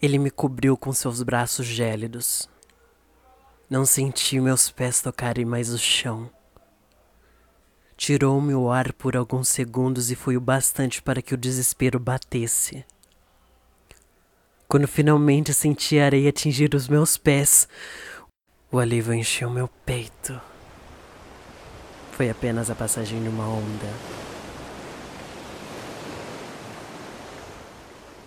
Ele me cobriu com seus braços gélidos. Não senti meus pés tocarem mais o chão. Tirou-me o ar por alguns segundos e foi o bastante para que o desespero batesse. Quando finalmente senti a areia atingir os meus pés, o alívio encheu meu peito. Foi apenas a passagem de uma onda.